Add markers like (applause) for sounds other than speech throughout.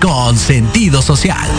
Con sentido social.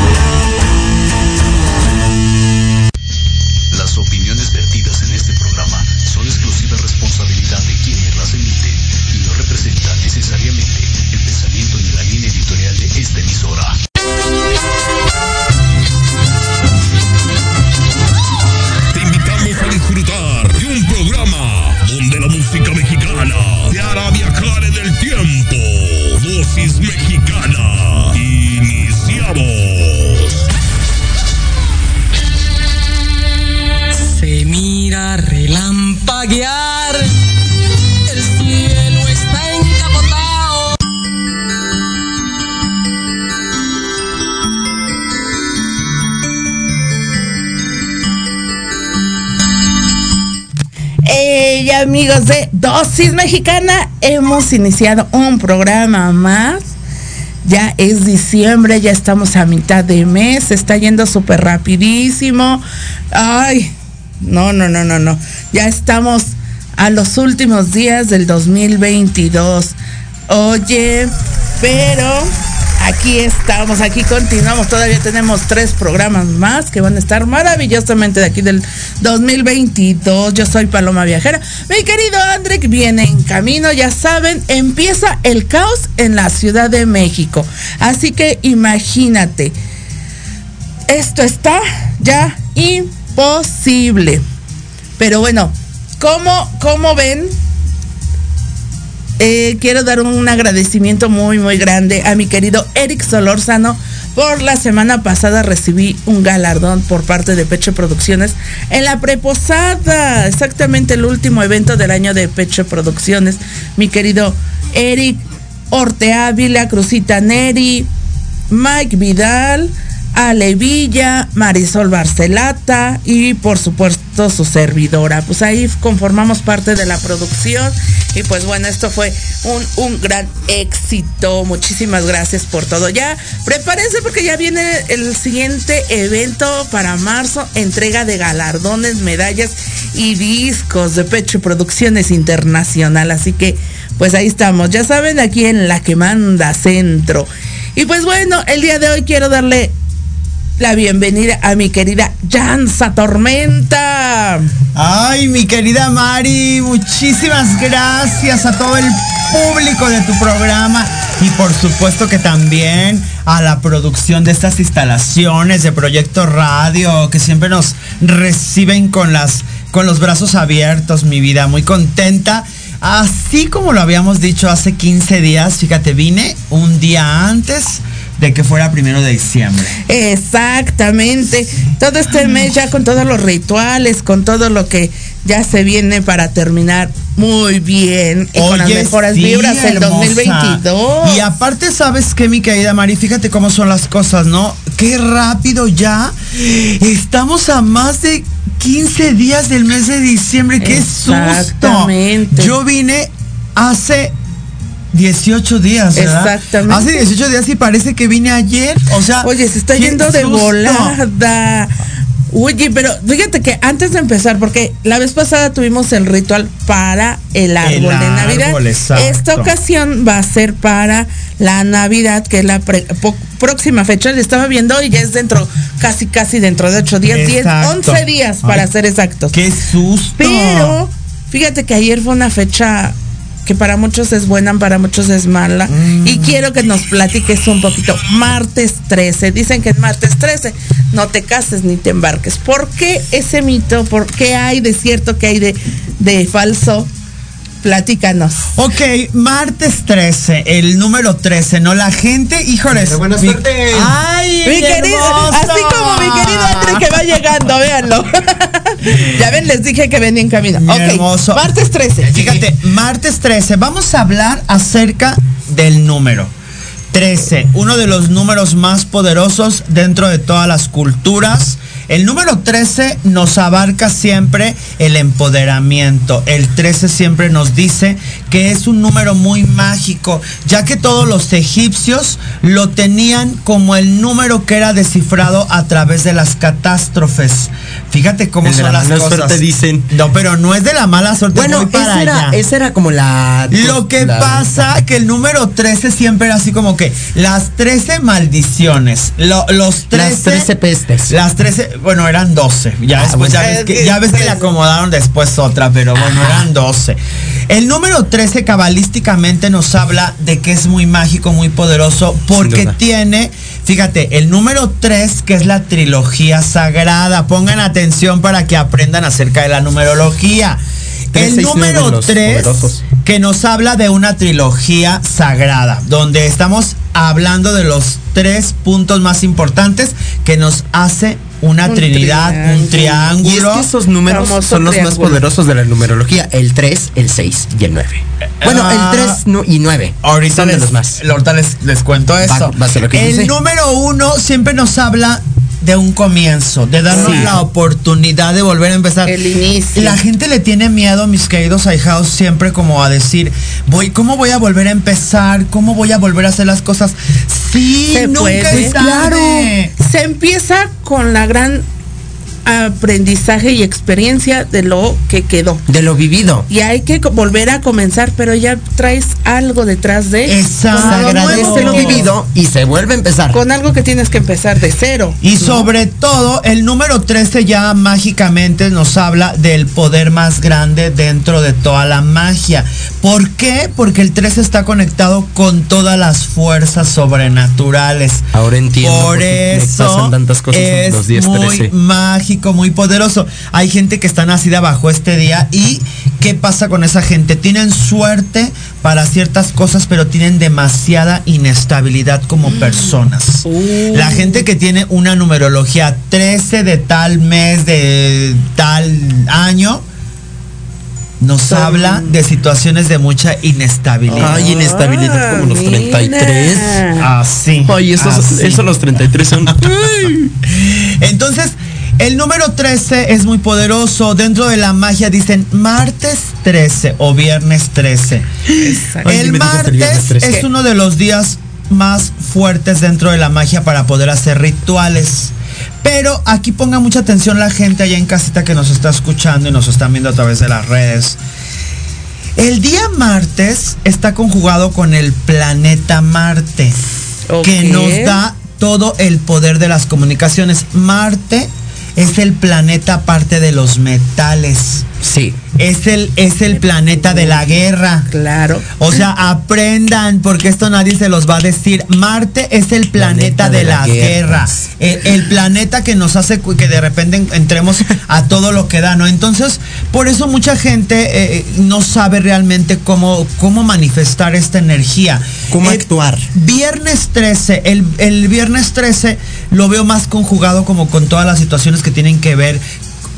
Dosis Mexicana, hemos iniciado un programa más. Ya es diciembre, ya estamos a mitad de mes, está yendo súper rapidísimo. Ay, no, no, no, no, no. Ya estamos a los últimos días del 2022. Oye, pero aquí estamos, aquí continuamos. Todavía tenemos tres programas más que van a estar maravillosamente de aquí del 2022. Yo soy Paloma Viajera. Mi querido Andrek viene en camino, ya saben, empieza el caos en la Ciudad de México. Así que imagínate, esto está ya imposible. Pero bueno, ¿cómo, cómo ven? Eh, quiero dar un agradecimiento muy, muy grande a mi querido Eric Solórzano. Por la semana pasada recibí un galardón por parte de Pecho Producciones en la preposada, exactamente el último evento del año de Pecho Producciones. Mi querido Eric Orteávila, Cruzita Neri, Mike Vidal, Ale Villa, Marisol Barcelata y por supuesto su servidora. Pues ahí conformamos parte de la producción y pues bueno, esto fue un, un gran éxito. Muchísimas gracias por todo. Ya prepárense porque ya viene el siguiente evento para marzo, entrega de galardones, medallas y discos de Pecho Producciones Internacional. Así que pues ahí estamos, ya saben, aquí en la que manda centro. Y pues bueno, el día de hoy quiero darle la bienvenida a mi querida Jansa Tormenta. Ay, mi querida Mari, muchísimas gracias a todo el público de tu programa y por supuesto que también a la producción de estas instalaciones de Proyecto Radio que siempre nos reciben con las con los brazos abiertos, mi vida, muy contenta. Así como lo habíamos dicho hace 15 días, fíjate, vine un día antes de que fuera primero de diciembre. Exactamente. Todo este mes ya con todos los rituales, con todo lo que ya se viene para terminar muy bien y con las Oye, mejores sí, vibras del hermosa. 2022. Y aparte, ¿sabes qué, mi querida Mari? Fíjate cómo son las cosas, ¿no? Qué rápido ya. Estamos a más de 15 días del mes de diciembre. ¡Qué susto! Exactamente. Yo vine hace 18 días, ¿verdad? Exactamente. Hace 18 días y parece que vine ayer. O sea, Oye, se está yendo de susto. volada. Oye, pero fíjate que antes de empezar, porque la vez pasada tuvimos el ritual para el árbol de Navidad. árbol. Esta ocasión va a ser para la Navidad, que es la pre- po- próxima fecha. Le estaba viendo y ya es dentro, casi, casi dentro de 8 días, 10, Exacto. 11 días para Ay, ser exactos. ¡Qué susto! Pero fíjate que ayer fue una fecha que para muchos es buena, para muchos es mala. Y quiero que nos platiques un poquito. Martes 13. Dicen que es martes 13. No te cases ni te embarques. ¿Por qué ese mito? ¿Por qué hay de cierto? ¿Qué hay de, de falso? Platícanos. Ok, martes 13, el número 13, ¿no? La gente, híjoles. buena mi- suerte. ¡Ay, Mi querido, hermoso! así como mi querido André que va llegando, véanlo. (laughs) ya ven, les dije que venía en camino. Mi ok, hermoso. martes 13. Fíjate, martes 13, vamos a hablar acerca del número. 13, uno de los números más poderosos dentro de todas las culturas. El número 13 nos abarca siempre el empoderamiento. El 13 siempre nos dice que es un número muy mágico, ya que todos los egipcios lo tenían como el número que era descifrado a través de las catástrofes. Fíjate cómo El de son la las mala cosas. suerte, dicen. No, pero no es de la mala suerte. Bueno, para esa era, esa era como la. Lo que la- pasa que el número 13 siempre era así como que las 13 maldiciones, lo- los 13 Las 13 pestes. Las 13, bueno, eran 12. Ya Ah, después ya bueno. ves que, ya ves que le acomodaron después otra, pero bueno, eran 12. El número 13 cabalísticamente nos habla de que es muy mágico, muy poderoso, porque tiene, fíjate, el número 3 que es la trilogía sagrada. Pongan atención para que aprendan acerca de la numerología. Tres, El seis, número los 3 poderosos. que nos habla de una trilogía sagrada, donde estamos hablando de los tres puntos más importantes que nos hace una Un trinidad, un Y triángulo. es que esos números Famoso son los más triángulo. poderosos de la numerología. El 3, el 6 y el 9. Bueno, Ah. el 3 no- y 9. Ahorita son de les, los más. ahorita les, les cuento eso. va a ser lo que el dice. número uno siempre nos habla de un comienzo, de darnos Sí. la oportunidad de volver a empezar. El inicio. La gente le tiene miedo, mis queridos ahijados, siempre como a decir, voy, ¿cómo voy a volver a empezar? ¿Cómo voy a volver a hacer las cosas? Sí, Se nunca puede. es tarde. Se empieza con la gran aprendizaje y experiencia de lo que quedó. De lo vivido. Y hay que volver a comenzar, pero ya traes algo detrás de Exacto. agradece lo vivido y se vuelve a empezar. con algo que tienes que empezar de cero. Y sobre todo, el número 13 ya mágicamente nos habla del poder más grande dentro de toda la magia. ¿Por qué? Porque el 13 está conectado con todas las fuerzas sobrenaturales. Ahora entiendo Por por qué me eso pasan tantas cosas en es los días muy 13. Mágico, muy poderoso. Hay gente que está nacida bajo este día y ¿qué pasa con esa gente? Tienen suerte para ciertas cosas, pero tienen demasiada inestabilidad como personas. Uh. La gente que tiene una numerología 13 de tal mes, de tal año, nos Son- habla de situaciones de mucha inestabilidad. Ay, inestabilidad como los Ah, mira. 33. Así. Ay, esos, así. esos los 33 son. (laughs) (laughs) Entonces, el número 13 es muy poderoso. Dentro de la magia dicen martes 13 o viernes 13. Exacto. Ay, el martes 13. es uno de los días más fuertes dentro de la magia para poder hacer rituales. Pero aquí ponga mucha atención la gente allá en casita que nos está escuchando y nos están viendo a través de las redes. El día martes está conjugado con el planeta Marte, que nos da todo el poder de las comunicaciones. Marte es el planeta aparte de los metales. Sí. Es el, es el planeta de la guerra. Claro. O sea, aprendan, porque esto nadie se los va a decir. Marte es el planeta, Planeta de, de las las guerras. guerras. El, el planeta que nos hace que de repente en- entremos a todo lo que da, ¿no? Entonces, por eso mucha gente eh, no sabe realmente cómo, cómo manifestar esta energía. ¿Cómo Eh, actuar? Viernes 13, el, el viernes 13 lo veo más conjugado como con todas las situaciones que tienen que ver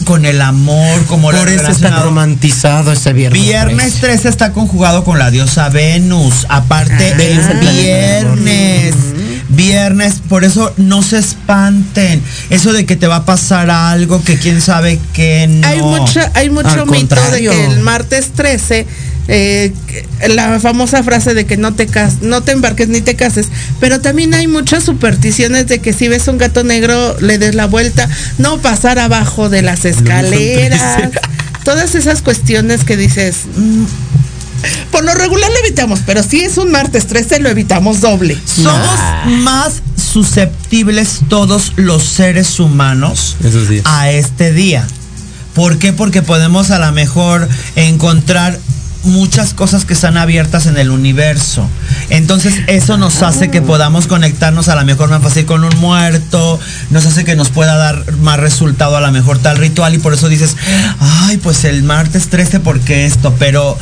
con el amor, como lo Por eso está relacionado- romantizado ese viernes. Viernes 13 está conjugado con la diosa Venus. Aparte, Ah. el viernes. Viernes, por eso no se espanten. Eso de que te va a pasar algo que quién sabe que no. Hay mucha, hay mucho Al mito de que el martes 13, eh, la famosa frase de que no te cas no te embarques ni te cases, pero también hay muchas supersticiones de que si ves un gato negro le des la vuelta, no pasar abajo de las escaleras, todas esas cuestiones que dices, mm, por lo regular lo evitamos, pero si es un martes 13 lo evitamos doble. Somos más susceptibles todos los seres humanos a este día. ¿Por qué? Porque podemos a lo mejor encontrar muchas cosas que están abiertas en el universo. Entonces eso nos hace que podamos conectarnos a lo mejor más fácil con un muerto, nos hace que nos pueda dar más resultado a lo mejor tal ritual y por eso dices, ay, pues el martes 13 porque esto, pero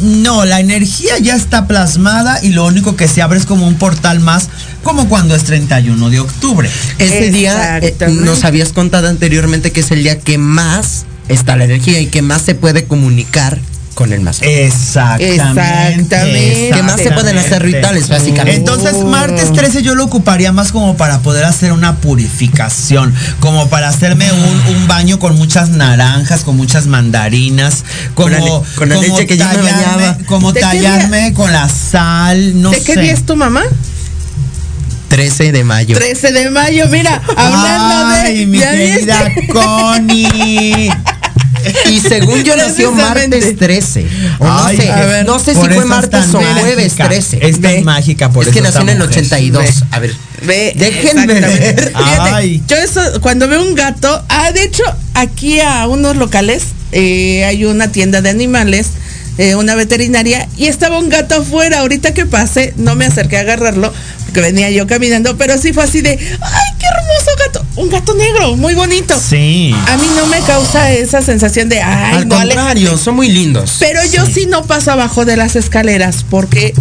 no, la energía ya está plasmada y lo único que se abre es como un portal más, como cuando es 31 de octubre. Ese día eh, nos habías contado anteriormente que es el día que más está la energía y que más se puede comunicar con el más. Eh, Exactamente. Exactamente. Que más se pueden hacer rituales, básicamente. Entonces, martes 13 yo lo ocuparía más como para poder hacer una purificación, como para hacerme un, un baño con muchas naranjas, con muchas mandarinas, como Con la le- con la como leche que yo me tallarme- bañaba. como ¿De qué tallarme con la sal, no ¿De sé. qué día es tu mamá? 13 de mayo. 13 de mayo, mira, hablando Ay, de. mi ¿ya viste? querida Connie. (laughs) Y según yo nació martes 13. O no Ay, sé, ver, no sé si fue martes o jueves mágica. 13. Es tan Ve. mágica por es que nació en el mujer. 82. Ve. A ver. Ve, Déjenme ver. Ay. Yo eso, cuando veo un gato, ah, de hecho, aquí a unos locales eh, hay una tienda de animales, eh, una veterinaria, y estaba un gato afuera. Ahorita que pasé, no me acerqué a agarrarlo, porque venía yo caminando, pero sí fue así de, ay, qué hermoso gato, un gato negro, muy bonito. Sí. A mí no me causa esa sensación de, ay, Al no, contrario, aléjate". son muy lindos. Pero yo sí no paso abajo de las escaleras porque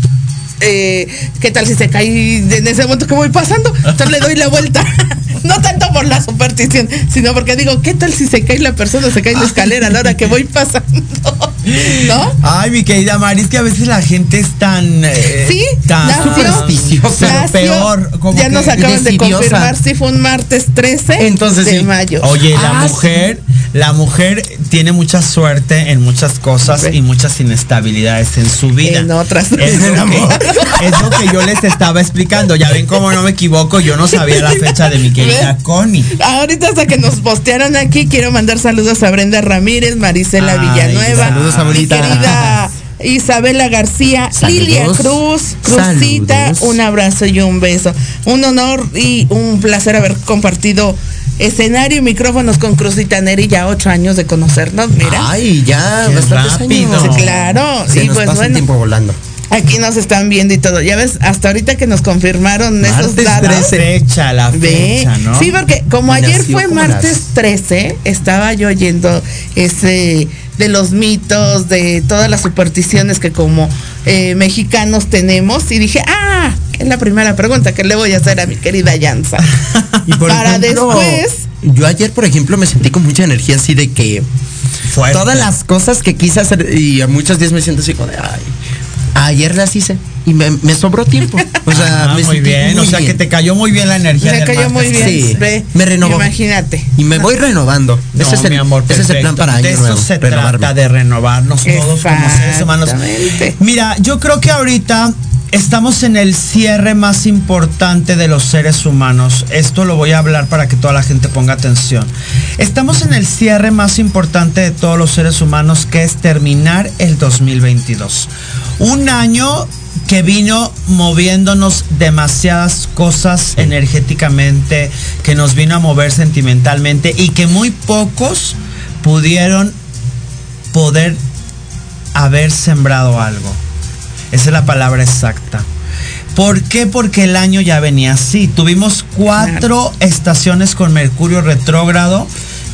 eh, ¿qué tal si se cae en ese momento que voy pasando? Entonces le doy la vuelta. (laughs) No tanto por la superstición, sino porque digo, ¿qué tal si se cae la persona, se cae en la (laughs) escalera a la hora que voy pasando? ¿No? Ay, mi querida Mari, es que a veces la gente es tan. eh, Sí, tan supersticiosa. Peor. Como ya que- nos acaban de confirmar si fue un martes 13 Entonces de sí. mayo. Oye, la Ah, mujer, la mujer tiene mucha suerte en muchas cosas y muchas inestabilidades en su vida. En otras. Es lo, que, es lo que yo les estaba explicando. Ya ven cómo no me equivoco, yo no sabía la fecha de mi (laughs) querida ¿Ve? Connie. Ahorita hasta que nos postearon aquí, quiero mandar saludos a Brenda Ramírez, Marisela Ay, Villanueva, saludos, mi abuelita. querida (laughs) Isabela García, Saludos. Lilia Cruz, Cruzita, Saludos. un abrazo y un beso. Un honor y un placer haber compartido escenario y micrófonos con Cruzita Neri, ya ocho años de conocernos, mira. Ay, ya, rápido. años. Sí, claro, Se y nos pues pasa el bueno. tiempo volando. Aquí nos están viendo y todo. Ya ves, hasta ahorita que nos confirmaron esos Martes datos. 13. Fecha, la fecha, ¿no? Sí, porque como ayer nació fue como martes las- 13, estaba yo oyendo ese de los mitos, de todas las supersticiones que como eh, mexicanos tenemos y dije, ah, es la primera pregunta que le voy a hacer a mi querida Yanza. (laughs) Y por Para ejemplo, después, Yo ayer, por ejemplo, me sentí con mucha energía así de que Fuerte. todas las cosas que quise hacer y a muchos días me siento así como de ay. Ayer las hice y me, me sobró tiempo. O sea, Ah, me muy sentí bien. muy o sea, bien. que te cayó muy bien la energía. me del cayó muy bien. Sí, ve, me renovó. Imagínate. Y me voy renovando. No, ese es el, mi amor, ese es el plan para año De eso nuevo. se renovarme. trata de renovarnos todos como seres humanos. Exactamente. Mira, yo creo que ahorita estamos en el cierre más importante de los seres humanos. Esto lo voy a hablar para que toda la gente ponga atención. Estamos en el cierre más importante de todos los seres humanos, que es terminar el 2022. Un año que vino moviéndonos demasiadas cosas energéticamente, que nos vino a mover sentimentalmente y que muy pocos pudieron poder haber sembrado algo. Esa es la palabra exacta. ¿Por qué? Porque el año ya venía así. Tuvimos cuatro estaciones con Mercurio retrógrado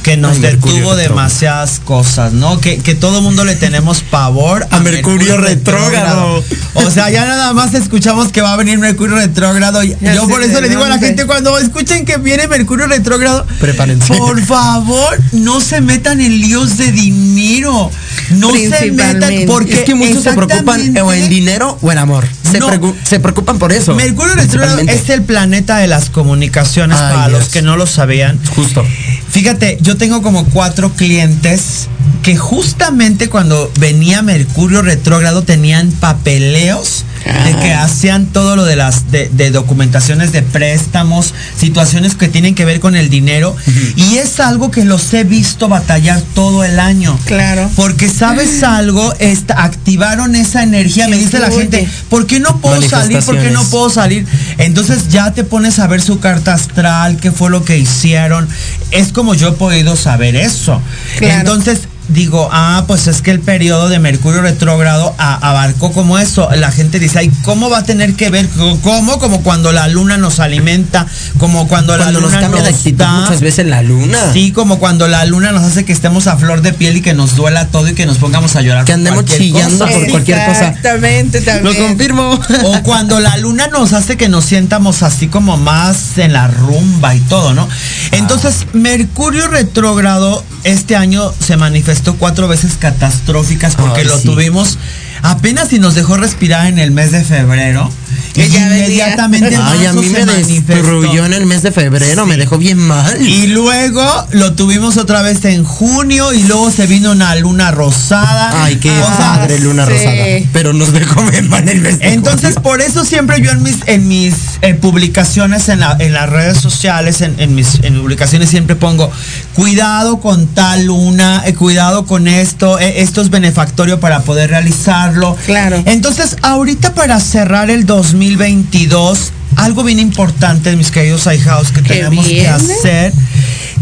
que nos Ay, detuvo demasiadas cosas, ¿no? Que, que todo mundo le tenemos pavor A Mercurio retrógrado. O sea, ya nada más escuchamos que va a venir Mercurio retrógrado. y Ya Yo por eso le digo a la gente cuando escuchen que viene Mercurio retrógrado, Prepárense. por favor, no se metan en líos de dinero. No se metan porque Es que muchos se preocupan o en dinero o en amor. Se, No. preocu- se preocupan por eso. Mercurio retrógrado es el planeta de las comunicaciones Ay, para Dios. los que no lo sabían. Justo. Fíjate, yo tengo como cuatro clientes que justamente cuando venía Mercurio retrógrado tenían papeleos de que hacían todo lo de las de, de documentaciones de préstamos, situaciones que tienen que ver con el dinero y es algo que los he visto batallar todo el año. Claro. Porque sabes algo, Esta- activaron esa energía, me dice la gente, ¿por qué no puedo salir? ¿Por qué no puedo salir? Entonces ya te pones a ver su carta astral, qué fue lo que hicieron. Es como yo he podido saber eso. Claro. Entonces digo, ah, pues es que el periodo de Mercurio retrógrado a- abarcó como eso. La gente dice, ay, ¿cómo va a tener que ver? ¿Cómo? Como cuando la luna nos alimenta, como cuando, Cuando la nos luna cambia de actitud da- muchas veces la luna. Sí, como cuando la luna nos hace que estemos a flor de piel y que nos duela todo y que nos pongamos a llorar. Que andemos chillando cosa. por cualquier cosa. Exactamente, Lo también. confirmo. O cuando la luna nos hace que nos sientamos así como más en la rumba y todo, ¿no? Entonces, Mercurio retrógrado este año se manifestó cuatro veces catastróficas porque Ay, lo sí. tuvimos apenas si nos dejó respirar en el mes de febrero. Venía. inmediatamente en (laughs) Ay, a mí me destruyó en el mes de febrero, me dejó bien mal. Y luego lo tuvimos otra vez en junio y luego se vino una luna rosada. Ay, qué sea, padre luna sí. rosada. Pero nos dejó bien mal el mes de Entonces, junio. por eso siempre yo en mis, en mis eh, publicaciones en, la- en las redes sociales, en, en mis, en publicaciones siempre pongo, cuidado con tal luna, eh, cuidado con esto, eh, esto es benefactorio para poder realizarlo. Claro. Entonces, ahorita para cerrar el 2022, algo bien importante, mis queridos iHouse, que ¿Qué tenemos que hacer,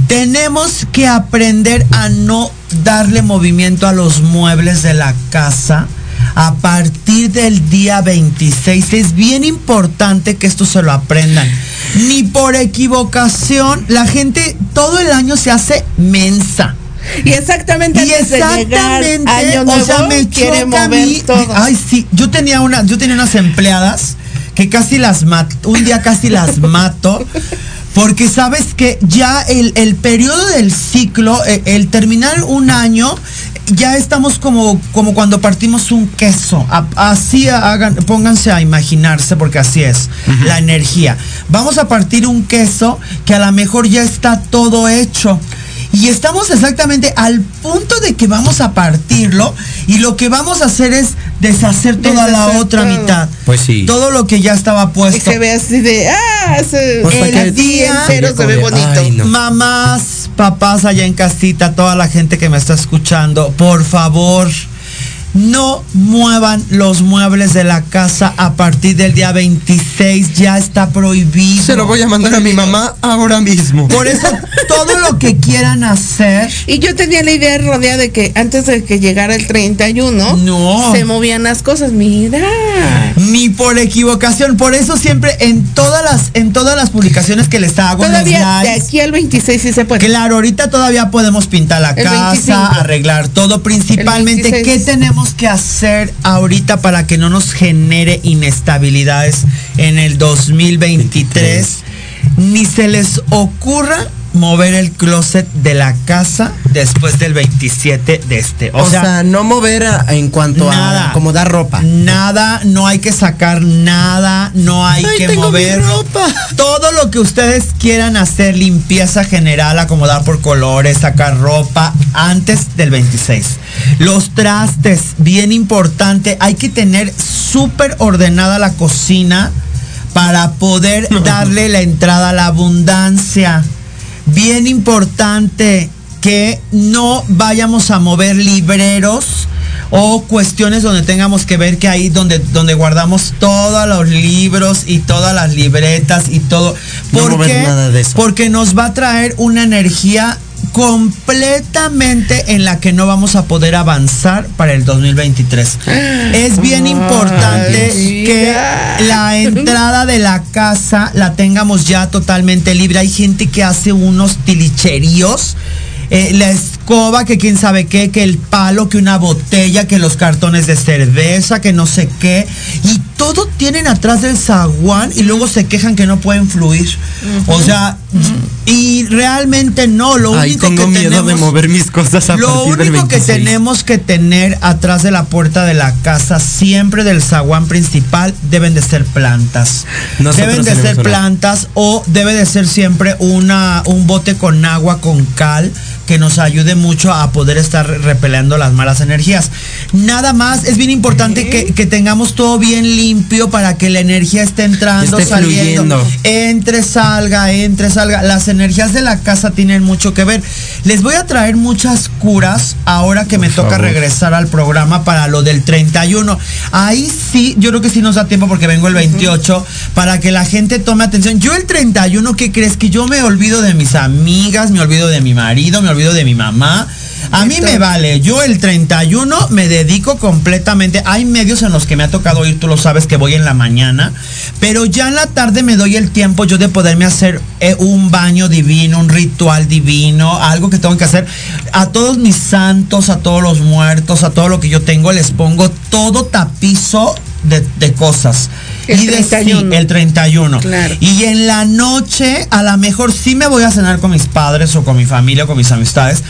tenemos que aprender a no darle movimiento a los muebles de la casa a partir del día 26. Es bien importante que esto se lo aprendan. Ni por equivocación, la gente todo el año se hace mensa. Y exactamente Y antes de llegar exactamente, o sea, me quiere choca a mover mí. todo. Ay, sí, yo tenía una, yo tenía unas empleadas que casi las mato, un día casi las (laughs) mato. Porque sabes que ya el, el periodo del ciclo, eh, el terminar un año, ya estamos como, como cuando partimos un queso. A- así hagan, pónganse a imaginarse, porque así es la energía. Vamos a partir un queso que a lo mejor ya está todo hecho. Y estamos exactamente al punto de que vamos a partirlo y lo que vamos a hacer es deshacer toda la otra todo. mitad. Pues sí. Todo lo que ya estaba Y puesto. se ve así de, ah, se, Pues para el día entero se ve bonito. ay, no. Mamás, papás allá en casita, toda la gente que me está escuchando, por favor, no muevan los muebles de la casa a partir del día 26, ya está prohibido. Se lo voy a mandar a mi mamá ahora mismo. Por eso, todo lo que quieran hacer, (laughs) Y yo tenía la idea rodeada de que antes de que llegara el 31, No. se movían las cosas. Mira. ni por equivocación, por eso siempre en todas las, en todas las publicaciones que les hago Todavía de aquí al 26 sí se puede. Claro, ahorita todavía podemos pintar la El casa, 25. arreglar todo. Principalmente, ¿qué 26. Tenemos que hacer ahorita para que no nos genere inestabilidades en el 2023? Ni se les ocurra mover el closet de la casa después del 27 de este. O, sea, no mover a- en cuanto nada. a acomodar ropa. Nada, no hay que sacar nada, no hay Ay, que tengo mi mover ropa. todo lo que ustedes quieran hacer, limpieza general, acomodar por colores, sacar ropa antes del 26. Los trastes, bien importante, hay que tener súper ordenada la cocina para poder (laughs) darle la entrada a la abundancia. Bien importante que no vayamos a mover libreros o cuestiones donde tengamos que ver que ahí donde, donde guardamos todos los libros y todas las libretas y todo. No ¿Por mover qué? nada de eso. Porque nos va a traer una energía completamente en la que no vamos a poder avanzar para el 2023. Es bien importante Ay, que la entrada de la casa la tengamos ya totalmente libre. Hay gente que hace unos tilicheríos. eh, la escoba, que quién sabe qué, que el palo, que una botella, que los cartones de cerveza, que no sé qué. Y todo tienen atrás del zaguán y luego se quejan que no pueden fluir. O sea, y realmente no. Lo Ay, único tengo que miedo tenemos, de mover mis cosas a lo partir del único que 26. tenemos que tener atrás de la puerta de la casa, siempre del zaguán principal, deben de ser plantas. Nosotros deben de ser plantas o debe de ser siempre una, un bote con agua, con cal, que nos ayude mucho a poder estar repeleando las malas energías. Nada más, es bien importante que, que tengamos todo bien limpio para que la energía esté entrando, Esté saliendo. fluyendo. Entre, salga, entre, salga. Las energías de la casa tienen mucho que ver. Les voy a traer muchas curas ahora que me toca regresar al programa para lo del 31. Ahí sí, yo creo que sí nos da tiempo porque vengo el 28 para que la gente tome atención. Yo el 31, ¿qué crees? Que yo me olvido de mis amigas, me olvido de mi marido, me olvido de mi mamá. A mí me vale, yo el 31 me dedico completamente. Hay medios en los que me ha tocado ir, tú lo sabes que voy en la mañana, pero ya en la tarde me doy el tiempo yo de poderme hacer eh, un baño divino, un ritual divino, algo que tengo que hacer. A todos mis santos, a todos los muertos, a todo lo que yo tengo, les pongo todo tapizo de, de cosas. El y de sí, 31. el 31. Claro. Y en la noche, a lo mejor sí me voy a cenar con mis padres o con mi familia o con mis amistades.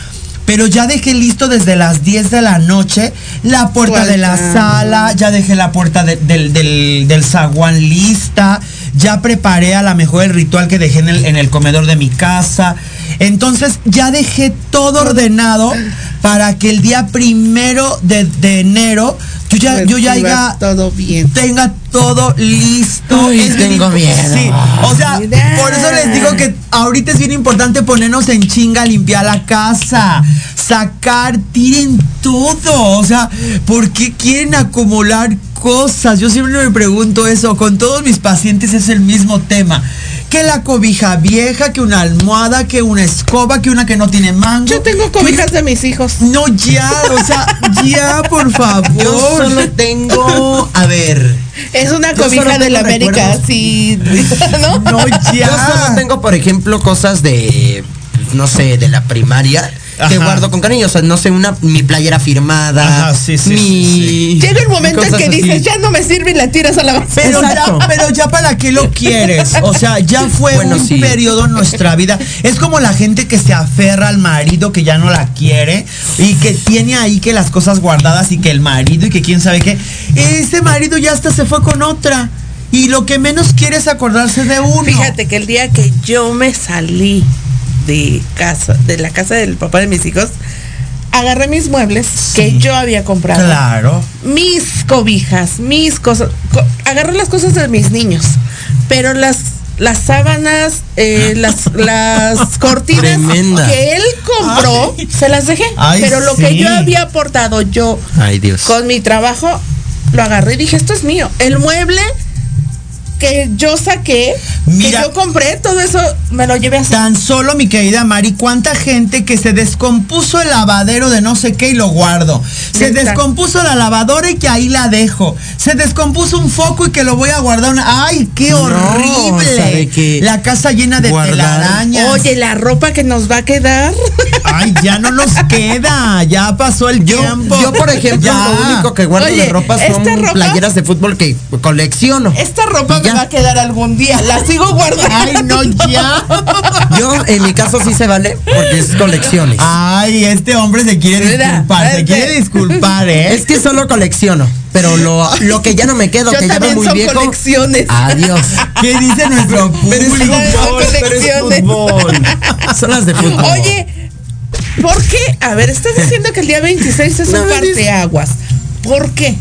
Pero ya dejé listo desde las 10 de la noche la puerta de la sala, ya dejé la puerta de- del, del, del zaguán lista, ya preparé a lo mejor el ritual que dejé en el, en el comedor de mi casa. Entonces ya dejé todo ordenado para que el día primero de, de enero yo ya, yo ya todo bien. tenga todo listo. Es qué tengo miedo. Sí, o sea, Mira. por eso les digo que ahorita es bien importante ponernos en chinga limpiar la casa, sacar, tiren todo. O sea, ¿por qué quieren acumular cosas? Yo siempre me pregunto eso. Con todos mis pacientes es el mismo tema. Que la cobija vieja, que una almohada, que una escoba, que una que no tiene mango. Yo tengo cobijas de mis hijos. No, ya, o sea, ya, por (laughs) favor. Yo solo tengo, a ver, Es una cobija de la América, sí. (laughs) ¿No? No, ya. yo solo tengo, por ejemplo, cosas de, no sé, de la primaria. Que Ajá. guardo con cariño, o sea, no sé, una, mi playera firmada, Ajá, sí, sí, mi... sí, Llega el momento en que así. dices, ya no me sirve y la tiras a la basura. Pero Exacto. ya, pero ya para qué lo quieres. O sea, ya (laughs) fue Bueno, un sí. periodo en nuestra vida. Es como la gente que se aferra al marido que ya no la quiere y que tiene ahí que las cosas guardadas y que el marido y que quién sabe qué. Ese marido ya hasta se fue con otra. Y lo que menos quiere es acordarse de uno. Fíjate que el día que yo me salí de casa, de la casa del papá de mis hijos, agarré mis muebles que yo había comprado. Claro. Mis cobijas, mis cosas. co- agarré las cosas de mis niños. Pero las las sábanas, eh, (laughs) las, las cortinas Tremenda. que él compró, Ay. se las dejé. Ay, pero lo que yo había aportado yo Ay, Dios. con mi trabajo, lo agarré y dije, esto es mío. El mueble que yo saqué, Mira. que yo compré, todo eso me lo llevé así. Tan solo, mi querida Mari, cuánta gente que se descompuso el lavadero de no sé qué y lo guardo. Se descompuso la lavadora y que ahí la dejo. Se descompuso un foco y que lo voy a guardar. una- ¡Ay, qué No, horrible! o sea, de que la casa llena de guardar- telarañas. Oye, la ropa que nos va a quedar. Ay, ya no nos (laughs) queda. Ya pasó el Yo, tiempo. yo, por ejemplo, Ya. lo único que guardo Oye, de ropa son ropa- playeras de fútbol que colecciono. Esta ropa ya. va a quedar algún día. La sigo guardando. Ay, no, ya. Yo, en mi caso, sí se vale porque es colecciones. Ay, este hombre se quiere Mira, disculpar. Se este- quiere disculpar, ¿eh? Es que solo colecciono. Pero lo, lo que ya no me quedo, Yo que ya veo también muy son viejo. colecciones. Adiós. ¿Qué dice nuestro Pero es público? fútbol, pero es colecciones. fútbol. Son las de fútbol. Oye, ¿por qué? A ver, estás diciendo que el día 26 es No un parteaguas. ¿Por qué?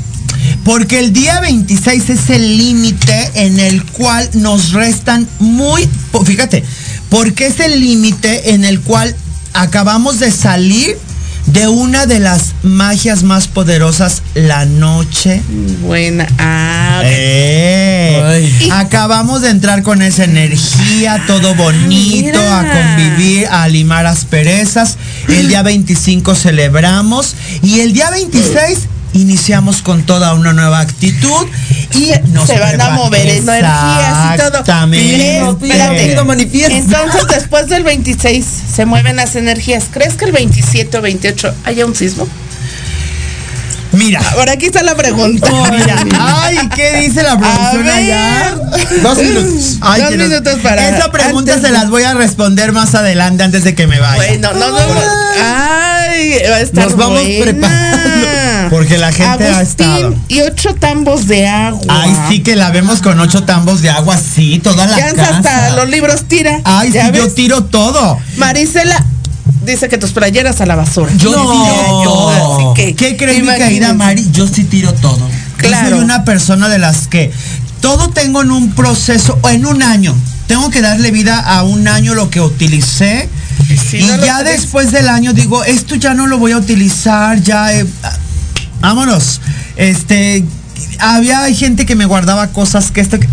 Porque el día 26 es el límite en el cual nos restan muy, fíjate, porque es el límite en el cual acabamos de salir de una de las magias más poderosas, la noche. Buena. Ah. Eh. Acabamos de entrar con esa energía, todo bonito, mira. a convivir, a limar asperezas. El día 25 celebramos y el día 26 iniciamos con toda una nueva actitud y nos se van a mover energías y todo. Exactamente. Entonces, después del 26 se mueven las energías. ¿Crees que el 27 o 28 haya un sismo? Mira, (laughs) Ahora aquí está la pregunta. mira, ay, ¿qué dice la A producción ver. allá? Dos minutos. Ay, Dos nos- minutos para- Esa pregunta antes se las voy a responder más adelante antes de que me vaya. Bueno, no, no, Ay, va a estar Nos vamos buena. preparando. Porque la gente ha Agustín estado. y ocho tambos de agua. Ay, sí que la vemos con ocho tambos de agua, sí, toda la Ya casa. hasta los libros tira. Ay, sí, ¿Ya yo ves? tiro todo. Marisela dice que tus playeras a la basura. Yo No. que, ¿Qué crees, mi imagínense. querida Mari? Yo sí tiro todo. Claro. Yo soy una persona de las que todo tengo en un proceso, o en un año. Tengo que darle vida a un año lo que utilicé. si y no ya después del año digo, esto ya no lo voy a utilizar, ya... eh, vámonos. Este... Había gente que me guardaba cosas que esto... que-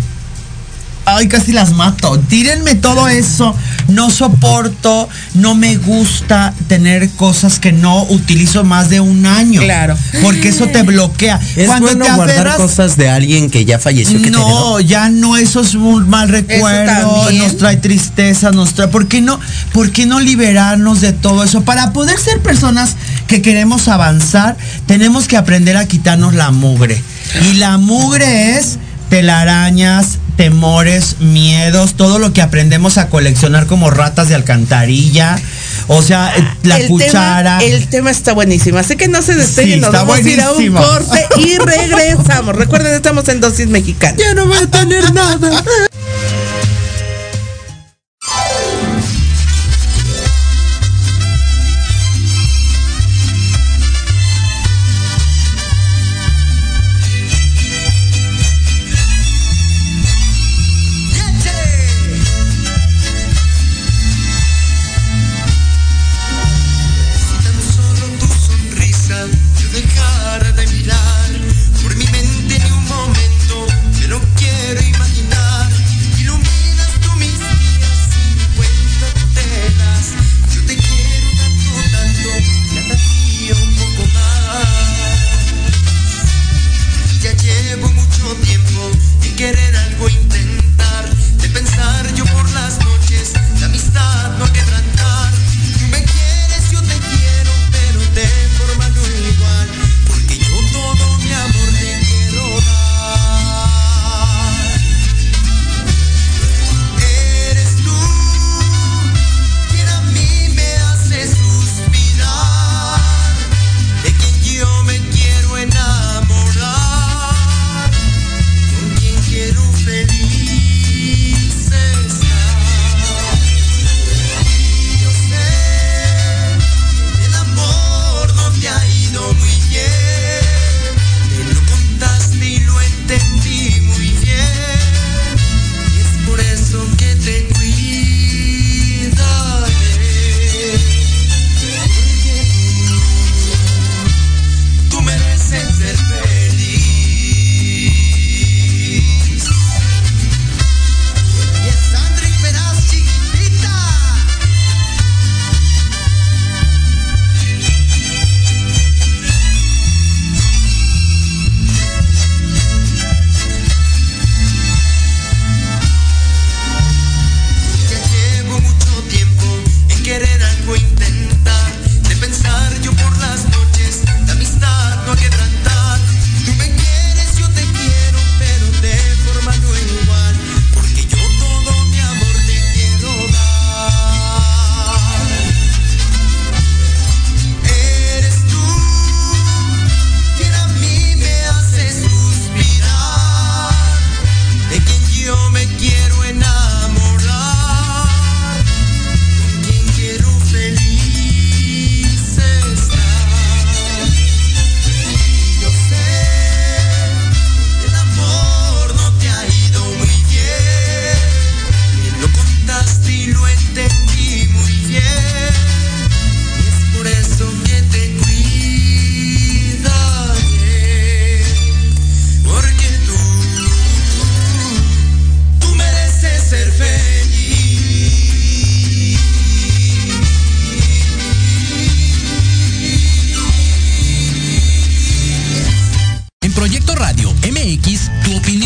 Ay, casi las mato. Tírenme todo eso. No soporto, no me gusta tener cosas que no utilizo más de un año. Claro. Porque eso te bloquea. Es bueno guardar cosas de alguien que ya falleció que no, ya no, eso es un mal recuerdo, nos trae tristeza, nos trae. ¿Por qué no, por qué no liberarnos de todo eso? Para poder ser personas que queremos avanzar, tenemos que aprender a quitarnos la mugre. Y la mugre es telarañas, temores, miedos, todo lo que aprendemos a coleccionar como ratas de alcantarilla. O sea, eh, la el cuchara. Tema, el tema está buenísimo, así que no se despeguen, Sí, nos vamos a ir a un corte y regresamos. Recuerden, estamos en Dosis Mexicana. Ya no voy a tener nada.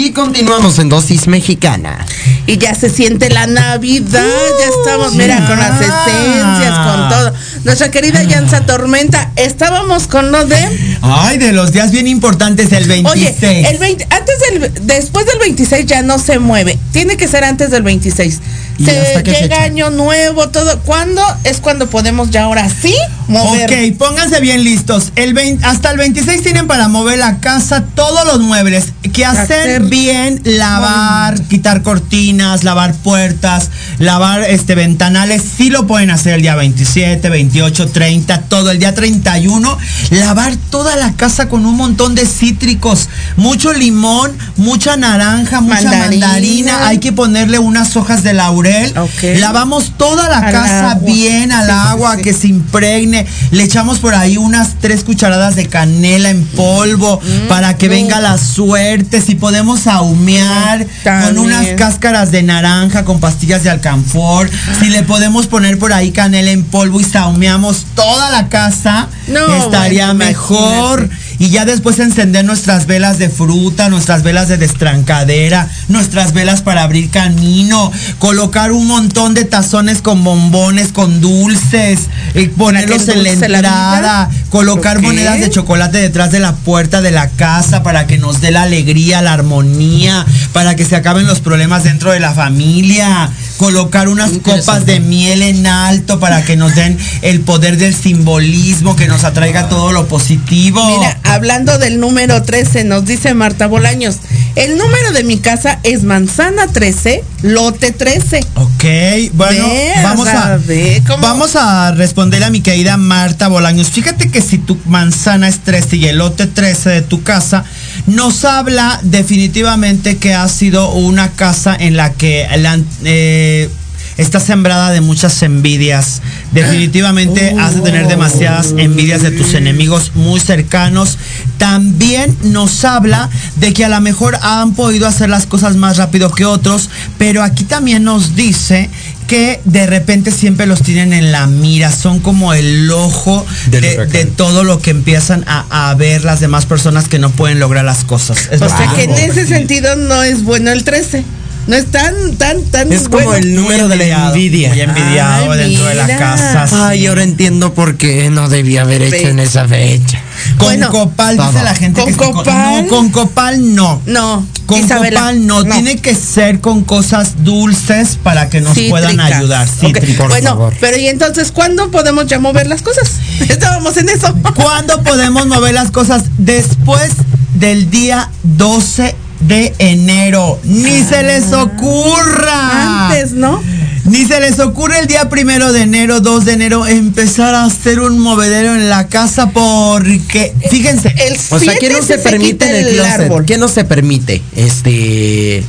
Y continuamos en dosis mexicana. Y ya se siente la Navidad, ya estamos, mira, con las esencias, con todo. Nuestra querida Yanza Tormenta, estábamos con lo de... Ay, de los días bien importantes, el 26. Oye, el 20, antes del, después del 26 ya no se mueve, tiene que ser antes del 26. ¿Y Se llega fecha? año nuevo, todo. ¿Cuándo es cuando podemos ya ahora sí mover? Ok, pónganse bien listos. El 20 hasta el 26 tienen para mover la casa todos los muebles. Que hacer Hacer bien, lavar, quitar cortinas, lavar puertas, lavar este ventanales. Sí lo pueden hacer el día 27, 28, 30, todo el día 31. Lavar toda la casa con un montón de cítricos. Mucho limón, mucha naranja, mucha Mandarina. mandarina. Hay que ponerle unas hojas de laurel. Lavamos toda la Al casa agua. bien al Sí, agua, sí. que se impregne. Le echamos por ahí unas tres cucharadas de canela en polvo para que no. venga la suerte. Si podemos ahumear con unas cáscaras de naranja con pastillas de alcanfor. Si le podemos poner por ahí canela en polvo y saumeamos toda la casa, No, estaría bueno, mejor. imagínate. Y ya después encender nuestras velas de fruta, nuestras velas de destrancadera, nuestras velas para abrir camino, colocar un montón de tazones con bombones, con dulces, eh, ponerlos en la entrada, colocar monedas de chocolate detrás de la puerta de la casa para que nos dé la alegría, la armonía, para que se acaben los problemas dentro de la familia, colocar unas copas de miel en alto para que nos den el poder del simbolismo, que nos atraiga todo lo positivo. Mira, hablando del número 13, nos dice Marta Bolaños, el número de mi casa es manzana 13, lote 13. Ok, bueno, Ve, vamos o sea, a ve vamos a responderle a mi querida Marta Bolaños. Fíjate que si tu manzana es 13 y el lote 13 de tu casa nos habla definitivamente que ha sido una casa en la que la, eh, está sembrada de muchas envidias. Definitivamente has de tener demasiadas envidias de tus enemigos muy cercanos. También nos habla de que a lo mejor han podido hacer las cosas más rápido que otros, pero aquí también nos dice que de repente siempre los tienen en la mira, son como el ojo de, todo lo que empiezan a, a ver las demás personas que no pueden lograr las cosas. Es O sea que en ese sentido no es bueno el 13. No es tan, tan, tan Es como bueno. el número de la envidiado, envidia. Muy envidiado Ay, dentro de la casa. Ay, ahora entiendo por qué no debía haber hecho en esa fecha. Con Bueno, copal, dice la gente ¿Con que copal? No, con copal no. No, Con Isabela, copal no. tiene que ser con cosas dulces para que nos puedan ayudar. Ok, Cítricas. por Bueno, favor. pero y entonces, ¿cuándo podemos ya mover las cosas? (laughs) Estábamos en eso. ¿Cuándo podemos mover las cosas? Después del día 12 de enero. Ni se les ocurra. Antes, ¿no? Ni se les ocurre el día primero de enero, 2 de enero, empezar a hacer un movedero en la casa porque, fíjense, El O sea, ¿qué 7 no se, permite quita en el closet? árbol. ¿Qué no se permite? Este.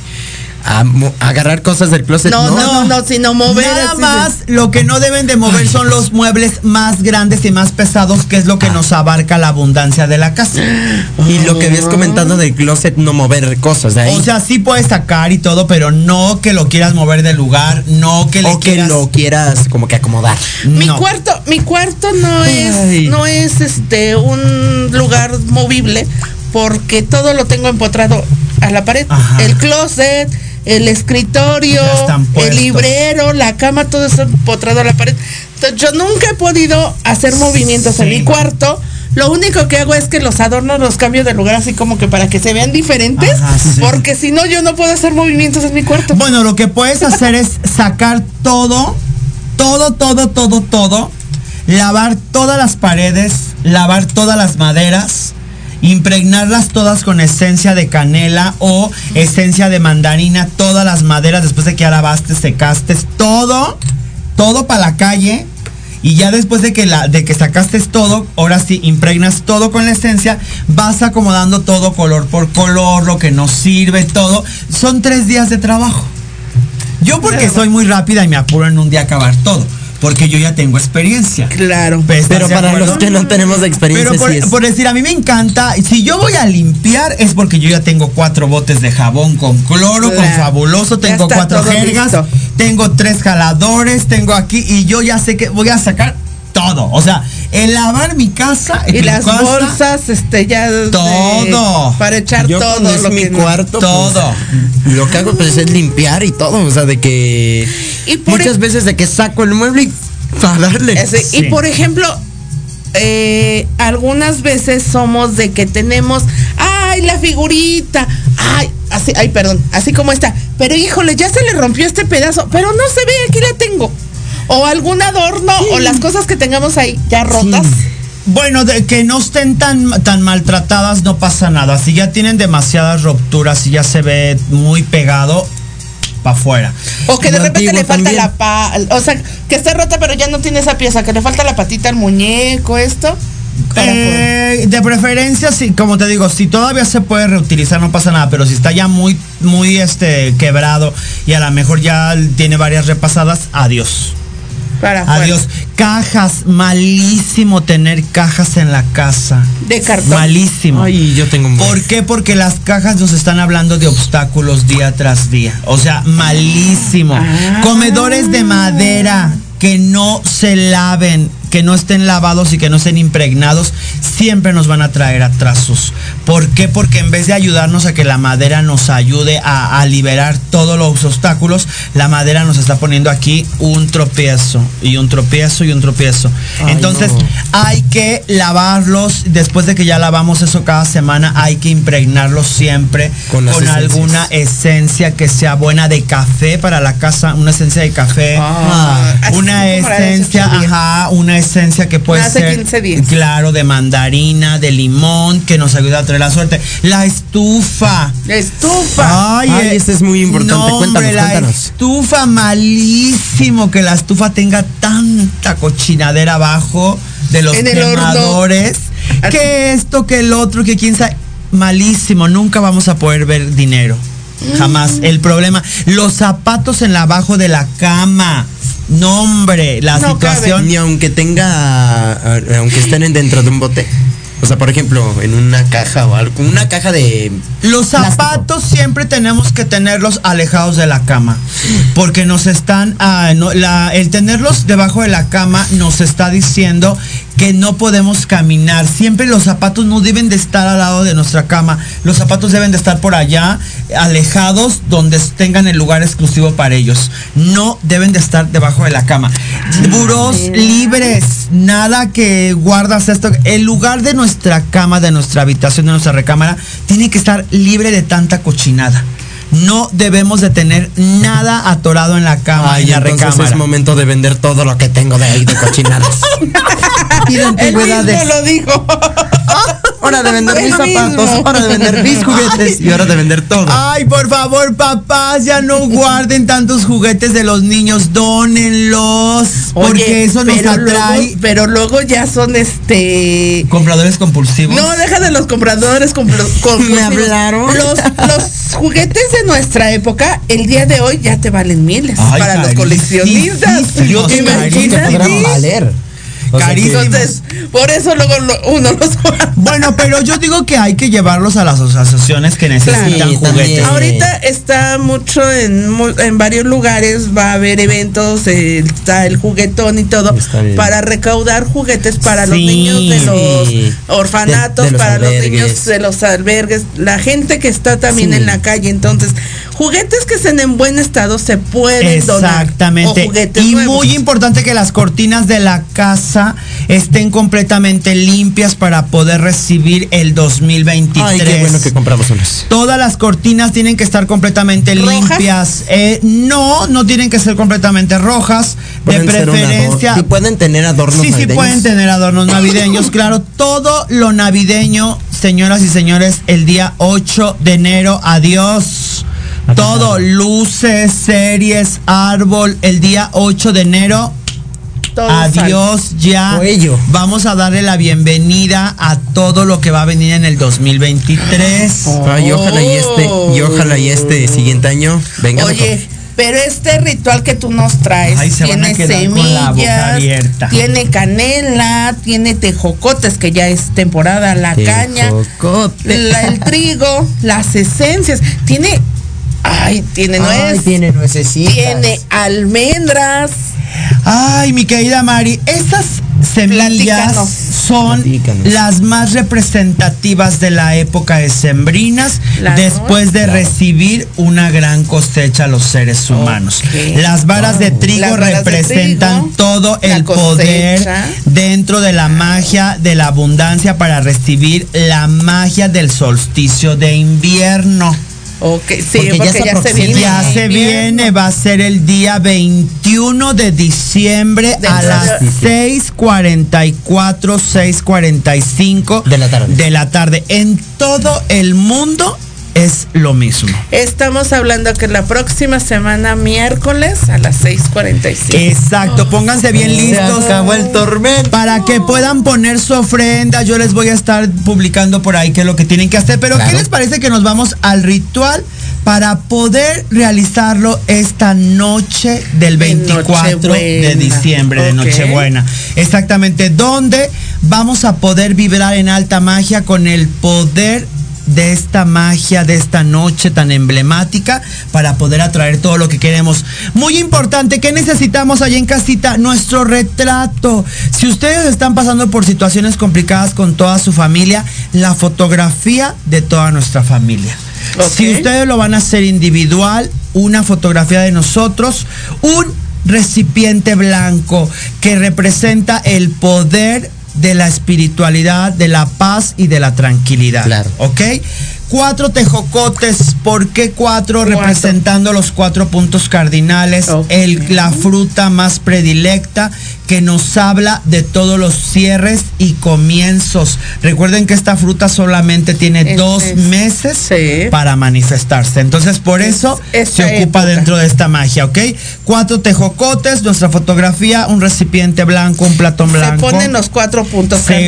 A agarrar cosas del closet. No, no, no, sino mover. Nada así de- más lo que no deben de mover son los muebles más grandes y más pesados, que es lo que Ah. nos abarca la abundancia de la casa. Y lo que habías comentado del closet, no mover cosas de ahí. O sea, sí puedes sacar y todo, pero no que lo quieras mover del lugar, no que le o que quieras... lo quieras como que acomodar. Mi No. cuarto, mi cuarto no Ay. es, no es este un lugar movible porque todo lo tengo empotrado a la pared. Ajá. El closet, el escritorio, el librero, la cama, todo está empotrado a la pared. Entonces yo nunca he podido hacer movimientos en mi cuarto. Lo único que hago es que los adornos los cambio de lugar así como que para que se vean diferentes, Ajá, sí. porque si no yo no puedo hacer movimientos en mi cuarto. Bueno, lo que puedes hacer es (laughs) sacar todo, todo, todo, todo, todo, lavar todas las paredes, lavar todas las maderas, impregnarlas todas con esencia de canela o esencia de mandarina, todas las maderas después de que ya lavaste, secaste, todo, todo para la calle Y ya después de que, la, de que sacaste todo, ahora sí impregnas todo con la esencia, vas acomodando todo color por color, lo que nos sirve, todo. Son tres días de trabajo. Yo porque soy muy rápida y me apuro en un día acabar todo. Porque yo ya tengo experiencia. Claro. Pues, Pero ¿estás de para acuerdo? los que no tenemos experiencia, Pero por, sí es- por decir, a mí me encanta, si yo voy a limpiar es porque yo ya tengo cuatro botes de jabón con cloro, con fabuloso, tengo cuatro jergas, listo. tengo tres jaladores, tengo aquí y yo ya sé que voy a sacar todo. O sea, el lavar mi casa, Y mi las casa, bolsas, este, ya. de- Todo. para echar Yo todo cuando es lo mi que no- cuarto, pues, Todo. lo que hago pues es limpiar y todo, o sea, de que Y por muchas e- veces de que saco el mueble y para darle. Ese- Sí. Y por ejemplo, eh, algunas veces somos de que tenemos, ay, la figurita, ay, así, ay, perdón, así como está, pero híjole, ya se le rompió este pedazo, pero no se ve, aquí la tengo. O algún adorno, o las cosas que tengamos ahí ya rotas. Bueno, de que no estén tan, tan maltratadas no pasa nada. Si ya tienen demasiadas rupturas y ya se ve muy pegado, para afuera. O que de Lo repente le falta también. la pa, o sea, que esté rota pero ya no tiene esa pieza, que le falta la patita al muñeco, esto. Eh, de preferencia, si, como te digo, si todavía se puede reutilizar, no pasa nada, pero si está ya muy, muy este, quebrado y a lo mejor ya tiene varias repasadas, adiós. Para. Adiós. Cajas, malísimo tener cajas en la casa. De cartón. Malísimo. Ay, yo tengo un ¿Por qué? Porque las cajas nos están hablando de obstáculos día tras día. O sea, malísimo. Ah. Comedores de madera que no se laven, que no estén lavados y que no estén impregnados, siempre nos van a traer atrasos. ¿Por qué? Porque en vez de ayudarnos a que la madera nos ayude a, a liberar todos los obstáculos, la madera nos está poniendo aquí un tropiezo y un tropiezo y un tropiezo. Ay, Entonces, no. hay que lavarlos después de que ya lavamos eso cada semana hay que impregnarlos siempre Con alguna esencia que sea buena de café para la casa una esencia de café Ah, así una esencia ajá una esencia que puede Hace ser 15 días. claro de mandarina de limón que nos ayuda a traer la suerte la estufa La estufa. Ay, Ay, eh, este es muy importante. no, Cuéntanos, hombre, la cuéntanos. estufa malísimo que la estufa tenga tanta cochinadera abajo de los En quemadores. Que esto, que el otro, que quién sabe. Malísimo, nunca vamos a poder ver dinero. Jamás. Mm. El problema, los zapatos en la abajo de la cama. No, hombre, la No situación. Ni aunque tenga, aunque estén en- dentro de un bote. O sea, por ejemplo, en una caja o algo, una caja de Los zapatos siempre tenemos que tenerlos alejados de la cama, porque nos están, ah, no, la- el tenerlos debajo de la cama nos está diciendo que no podemos caminar. Siempre los zapatos no deben de estar al lado de nuestra cama. Los zapatos deben de estar por allá, alejados, donde tengan el lugar exclusivo para ellos. No deben de estar debajo de la cama. Burós libres, nada que guardas esto. El lugar de nuestra cama, de nuestra habitación, de nuestra recámara, tiene que estar libre de tanta cochinada. No debemos de tener nada atorado en la cama, Ay, en la entonces recámara. es momento de vender todo lo que tengo de ahí de cochinadas. (laughs) y de Él mismo antigüedades. lo dijo. (laughs) Hora de vender mis zapatos, hora de vender mis juguetes y hora de vender todo. Ay, por favor, papás, ya no guarden tantos juguetes de los niños, dónenlos, porque Oye, eso nos atrae. Luego, pero luego ya son este. Compradores compulsivos. No, deja de los compradores (laughs) compulsivos. Me hablaron. Los, los juguetes de nuestra época, el día de hoy ya te valen miles Ay, para los coleccionistas. Yo te Imagínate. podrán valer. O sea. Entonces, por eso luego lo- uno los. Bueno, pero yo digo que hay que llevarlos a las asociaciones que necesitan juguetes. también. Ahorita está mucho en, en varios lugares, va a haber eventos, está el juguetón y todo, para recaudar juguetes para los niños de los sí. orfanatos, De- de los para los niños de los albergues, la gente que está también Sí. en la calle. Entonces, juguetes que estén en buen estado se pueden donar. Exactamente. O juguetes Y nuevos. muy importante que las cortinas de la casa estén completamente limpias para poder recibir el 2023. Ay, qué bueno que compramos unas. Todas las cortinas tienen que estar completamente ¿Rojas? limpias. Eh, no, no tienen que ser completamente rojas. De Pueden preferencia. Sí pueden tener adornos Sí, sí navideños. pueden tener adornos (laughs) navideños, claro. Todo lo navideño, señoras y señores, el día 8 de enero, adiós. Todo, luces, series, árbol, el día 8 de enero, Todo adiós ya. Cuello. Vamos a darle la bienvenida a todo lo que va a venir en el 2023. Ay, ojalá y este, y ojalá y este siguiente año venga Oye, pero este ritual que tú nos traes Ay, se tiene semillas, tiene canela, tiene tejocotes que ya es temporada, la caña, la- el trigo, las esencias, tiene, ay, tiene Ay, nuez, tiene nuecesitas. tiene almendras, Ay, mi querida Mari, estas semillas Platícanos. son Platícanos. las más representativas de la época de sembrinas después de claro. recibir una gran cosecha a los seres humanos. Las varas de trigo de representan trigo, todo el poder dentro de la magia de la abundancia para recibir la magia del solsticio de invierno. Ok, sí, Porque porque, ya se ya, se viene. Ya se viene, va a ser el día 21 de diciembre Dentro a de- las 6:44, 6:45 De la tarde. De la tarde. En todo el mundo es lo mismo. Estamos hablando que la próxima semana, miércoles, a las 6:45. Exacto, pónganse bien Se listos. acabó el tormento. Para que puedan poner su ofrenda, yo les voy a estar publicando por ahí qué es lo que tienen que hacer. Pero Claro. ¿qué les parece que nos vamos al ritual para poder realizarlo esta noche del De 24 de diciembre, de. Nochebuena? Exactamente, donde vamos a poder vibrar en alta magia con el poder de esta magia, de esta noche tan emblemática para poder atraer todo lo que queremos. Muy importante, ¿qué necesitamos allá en casita? Nuestro retrato. Si ustedes están pasando por situaciones complicadas con toda su familia, la fotografía de toda nuestra familia. Si ustedes lo van a hacer individual, una fotografía de nosotros, un recipiente blanco que representa el poder de la espiritualidad, de la paz y de la tranquilidad. Claro. ¿Ok? Cuatro tejocotes, ¿por qué cuatro? Cuatro. Representando los cuatro puntos cardinales, el, la fruta más predilecta que nos habla de todos los cierres y comienzos. Recuerden que esta fruta solamente tiene Es- dos es- meses sí. para manifestarse. Entonces, por Es- eso se ocupa época. dentro de esta magia, ¿ok? Cuatro tejocotes, nuestra fotografía, un recipiente blanco, un platón Se blanco. ponen los cuatro puntos se pone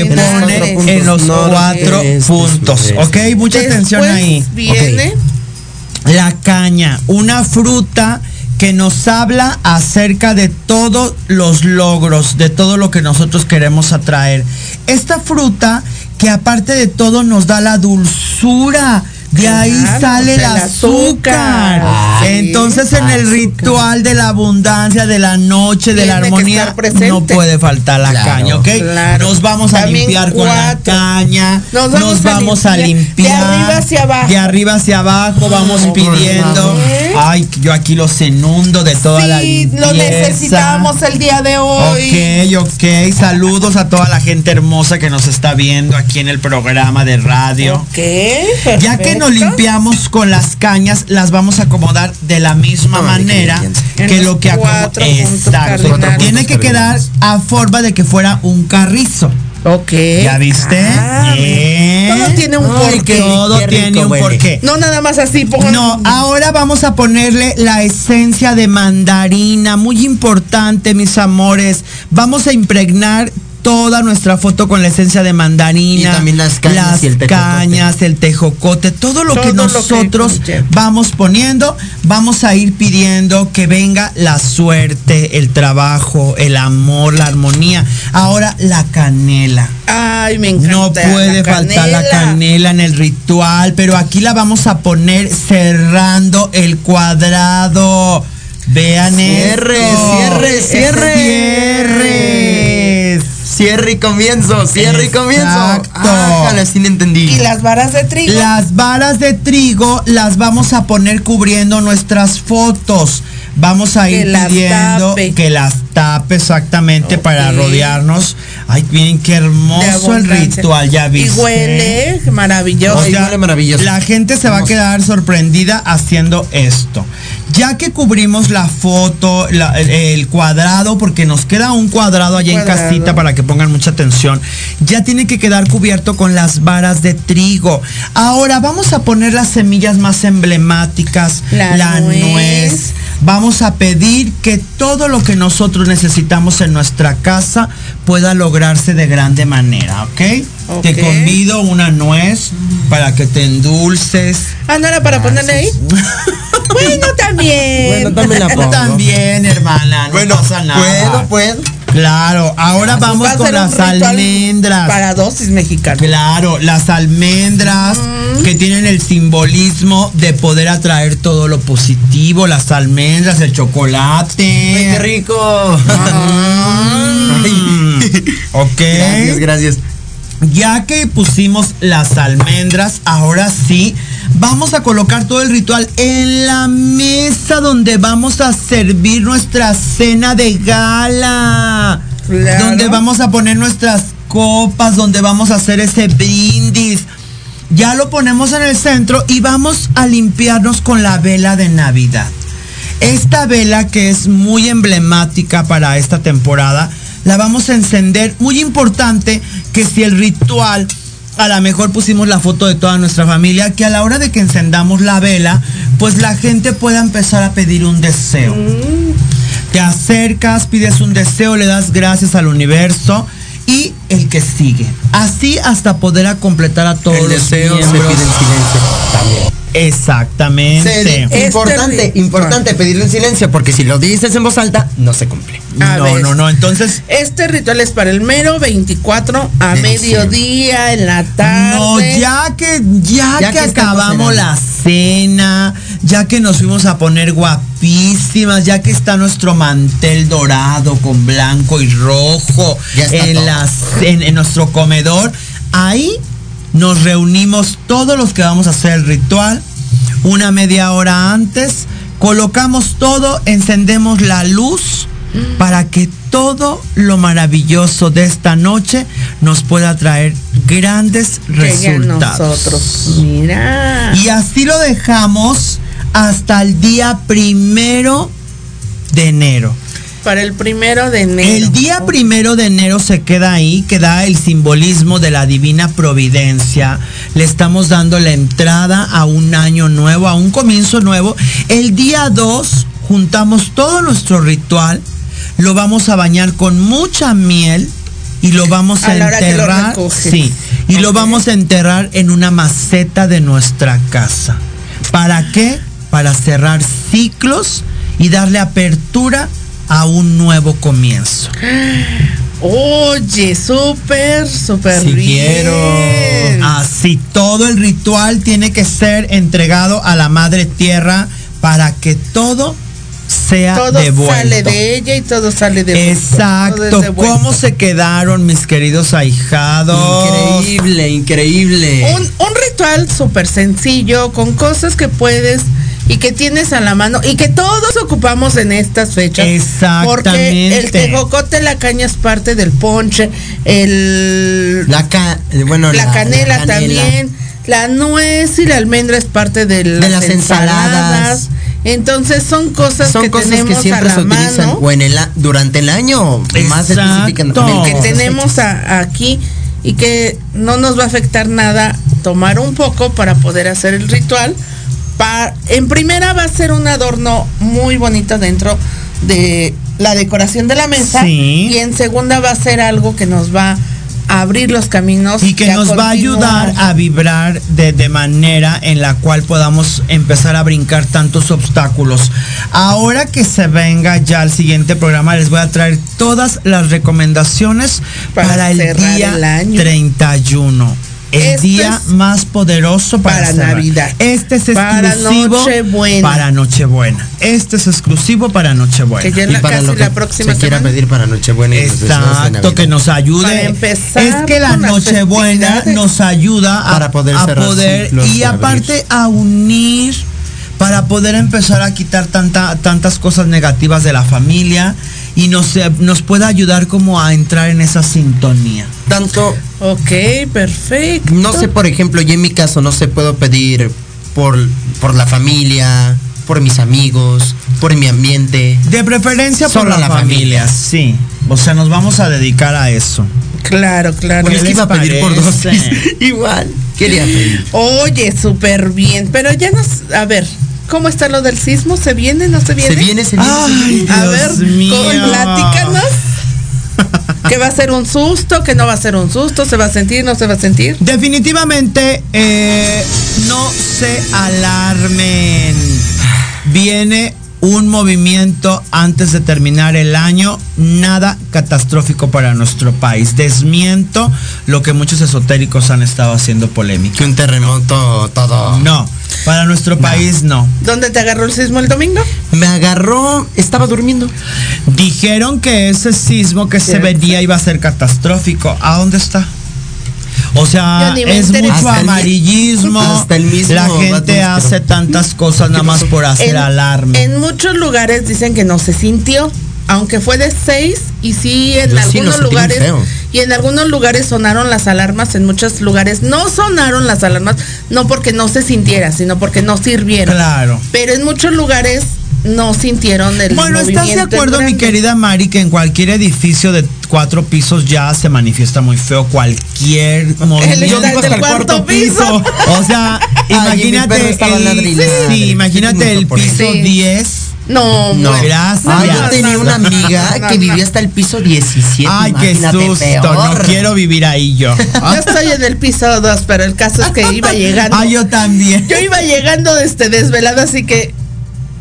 en los cuatro este, puntos, sureste. ¿ok? Mucha atención Después ahí. Viene La caña, una fruta que nos habla acerca de todos los logros, de todo lo que nosotros queremos atraer. Esta fruta que aparte de todo nos da la dulzura. De ahí Claro, sale el azúcar. azúcar. Ah, Entonces en el Azúcar. ritual de la abundancia, de la noche, de la Tiene armonía, no puede faltar la Claro, caña, ¿ok? claro. Nos vamos a También limpiar con la caña. Nos Nos vamos a a limpiar. De arriba hacia abajo. De arriba hacia abajo vamos pidiendo. favor. Ay, yo aquí los inundo de toda la Sí, limpieza. lo necesitamos el día de hoy. Ok, ok. Saludos a toda la gente hermosa que nos está viendo aquí en el programa de radio. Ok, Ya que nos limpiamos con las cañas, las vamos a acomodar de la misma manera que lo que acomo- cuatro puntos Exacto. Tiene que quedar a forma de que fuera un carrizo. Ok. ¿Ya viste? Ah, Bien. Todo tiene un Ay, porqué. qué- Todo qué tiene un huele. porqué. No nada más así, No, ahora vamos a ponerle la esencia de mandarina, muy importante, mis amores. Vamos a impregnar toda nuestra foto con la esencia de mandarina. Y también las cañas las y el tejocote. cañas, el tejocote, todo lo Todo que lo que nosotros vamos poniendo, vamos a ir pidiendo que venga la suerte, el trabajo, el amor, la armonía. Ahora la canela. Ay, me encanta. No puede la faltar la canela en el ritual, pero aquí la vamos a poner cerrando el cuadrado. Vean Cierre, esto. cierre, cierre. Cierre y comienzo, cierre y comienzo. Exacto. Sí entendí. Y las varas de trigo. Las varas de trigo las vamos a poner cubriendo nuestras fotos. Vamos a ir pidiendo tape. que las tape exactamente para rodearnos. Ay, bien, qué hermoso el ritual, ya Y viste. huele maravilloso. O sea, huele maravilloso. La gente se va a quedar sorprendida haciendo esto. Ya que cubrimos la foto, la- el, el cuadrado, porque nos queda un cuadrado allá en casita para que pongan mucha atención, ya tiene que quedar cubierto con las varas de trigo. Ahora vamos a poner las semillas más emblemáticas. La nuez. nuez, Vamos a pedir que todo lo que nosotros necesitamos en nuestra casa pueda lograrse de grande manera, ¿ok? Ok. Te convido una nuez para que te endulces. Ah, ¿no era para ponerle ahí? (laughs) bueno, también. Bueno, también la pongo. También, hermana, no pasa nada. puedo, puedo. Claro, ahora vamos va con las almendras. Para dosis mexicanas. Claro, las almendras que tienen el simbolismo de poder atraer todo lo positivo, las almendras, el chocolate. ¡Qué rico! Mm, ok. Gracias, gracias. Ya que pusimos las almendras, ahora sí, vamos a colocar todo el ritual en la mesa donde vamos a servir nuestra cena de gala. Claro. Donde vamos a poner nuestras copas, donde vamos a hacer ese brindis. Ya lo ponemos en el centro y vamos a limpiarnos con la vela de Navidad. Esta vela que es muy emblemática para esta temporada, la vamos a encender. Muy importante que si el ritual, a lo mejor pusimos la foto de toda nuestra familia, que a la hora de que encendamos la vela, pues la gente pueda empezar a pedir un deseo. Te acercas, pides un deseo, le das gracias al universo y el que sigue. Así hasta poder a completar a todos El los deseo se pide miembros. en silencio también. Exactamente. Se- Este importante, importante pedirlo en silencio, porque si lo dices en voz alta, no se cumple. A no, ver. no, no. Entonces, Este ritual es para el mero 24 a De mediodía, en la tarde. No, ya que, ya, Ya que, acabamos la cena, ya que nos fuimos a poner guapísimas, ya que está nuestro mantel dorado con blanco y rojo Ya está en, las- en, en nuestro comedor, ahí nos reunimos todos los que vamos a hacer el ritual, una media hora antes, colocamos todo, encendemos la luz para que todo lo maravilloso de esta noche nos pueda traer grandes resultados. nosotros. Mira. Y así lo dejamos hasta el día primero de enero. Para el primero de enero. El día primero de enero se queda ahí, queda el simbolismo de la divina providencia. Le estamos dando la entrada a un año nuevo, a un comienzo nuevo. El día 2 juntamos todo nuestro ritual, lo vamos a bañar con mucha miel y lo vamos a, lo enterrar. sí, y lo vamos a enterrar en una maceta de nuestra casa. ¿Para qué? Para cerrar ciclos y darle apertura a un nuevo comienzo. Oye, súper, súper Si bien. quiero. Así todo el ritual tiene que ser entregado a la madre tierra para que todo sea todo devuelto. sale de ella y todo sale de Exacto. ¿Cómo se quedaron mis queridos ahijados? Increíble, increíble. Un, un ritual súper sencillo, con cosas que puedes y que tienes a la mano y que todos ocupamos en estas fechas. Porque el Exactamente. tejocote, la caña es parte del ponche, el, La, ca- bueno, la, canela la también, la nuez y la almendra es parte de las, las ensaladas. Entonces son cosas Son que cosas tenemos que siempre a la se utilizan mano. o en el durante el año, más Exacto. específicamente. No. que tenemos a- aquí y que no nos va a afectar nada tomar un poco para poder hacer el ritual. En primera va a ser un adorno muy bonito dentro de la decoración de la mesa Sí. y en segunda va a ser algo que nos va a abrir los caminos y que nos va a ayudar a vibrar de, de manera en la cual podamos empezar a brincar tantos obstáculos. Ahora que se venga ya al siguiente programa, les voy a traer todas las recomendaciones Para para, el día el año. 31. El Este día más poderoso para. Navidad. Este es Para exclusivo Nochebuena. para Nochebuena. Este es exclusivo para Nochebuena. Que ya Y la, para casi lo que la próxima se quiera pedir para Nochebuena y Exacto, que nos ayude. Para empezar es que la Nochebuena nos ayuda a, Para poder a cerrar poder y aparte a unir para poder empezar a quitar tanta, tantas cosas negativas de la familia y nos, eh, nos pueda ayudar como a entrar en esa sintonía. Tanto, Ok, perfecto. no sé, por ejemplo, yo en mi caso no sé, puedo pedir por, por la familia, por mis amigos, por mi ambiente. De preferencia por Solo la, la familia, familia. sí. O sea, nos vamos a dedicar a eso. Claro, claro. ¿Qué Porque es que iba a pedir por dos. (laughs) Igual, quería pedir. Oye, súper bien. Pero ya nos, a ver, ¿Cómo está lo del sismo? ¿Se viene? ¿No se viene? Se viene, se viene. Ay, A Dios ver, mío. platícanos. (laughs) ¿Que va a ser un susto? ¿Que no va a ser un susto? ¿Se va a sentir? ¿No se va a sentir? Definitivamente, eh, no se alarmen. Viene un movimiento antes de terminar el año, nada catastrófico para nuestro país. Desmiento lo que muchos esotéricos han estado haciendo polémica. Que un terremoto todo. No, para nuestro país no. ¿Dónde te agarró el sismo el domingo? Me agarró, estaba durmiendo. Dijeron que ese sismo que se venía iba a ser catastrófico. ¿A dónde está? O sea, es mucho Hasta el mi- amarillismo. hasta el mismo La gente hace tantas cosas nada más por hacer En- alarme. En muchos lugares dicen que no se sintió, aunque fue de seis y sí en Yo algunos lugares feo. y en algunos lugares sonaron las alarmas, en muchos lugares no sonaron las alarmas, no porque no se sintiera, sino porque no sirvieron. Claro. Pero en muchos lugares no sintieron el Bueno, ¿estás de acuerdo, mi querida Mari, que en cualquier edificio de cuatro pisos ya se manifiesta muy feo cualquier (laughs) movimiento? Yo digo hasta el cuarto piso. O sea, (laughs) Ay, imagínate el, sí, imagínate el piso Sí. 10. No, No. Gracias. Ya. yo tenía una amiga que vivía hasta el piso 17. Ay, qué susto. peor. No quiero vivir ahí yo. (laughs) Yo estoy en el piso 2, pero el caso es que iba llegando. Ah, yo también. Yo iba llegando este desvelada, así que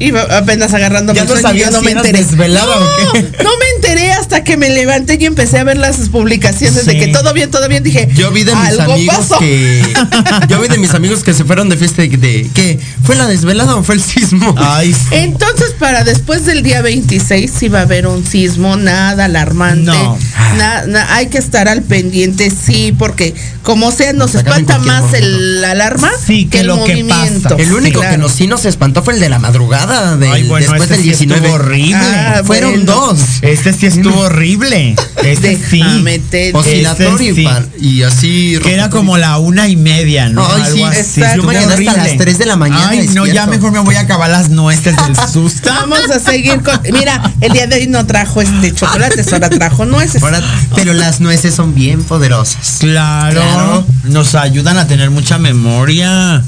iba apenas agarrando Ya mi no sueño y yo no si me enteré. desvelada no, o qué. no me enteré hasta que me levanté y empecé a ver las publicaciones de que todo bien, todo bien. Dije, Yo vi de mis algo amigos pasó. que. (laughs) Yo vi de mis amigos que se fueron de fiesta de, de que fue la desvelada o fue el sismo. Ay, sí. Entonces, para después del día 26 sí va a haber un sismo, nada alarmante. No. Na- na- hay que estar al pendiente, sí, porque como sea, nos espanta más momento. el la alarma Sí, que el lo que movimiento. pasa. El único Claro. que nos, sí nos espantó fue el de la madrugada del, Ay, bueno, después este del sí 19. estuvo horrible. Ah, Fueron bueno. dos. Este sí estuvo horrible. Este sí. Déjame Oscilatorio sí. y así. Que era como la una y media, ¿no? Ay, Algo sí, así. Yo me quedé hasta las 3 de la mañana Ay, no, ya mejor me voy a acabar las nueces del (laughs) susto. Vamos a seguir con. Mira, el día de hoy no trajo este chocolates, ahora trajo nueces. Ahora, pero las nueces son bien poderosas. Claro, Claro. Nos ayudan a tener mucha memoria.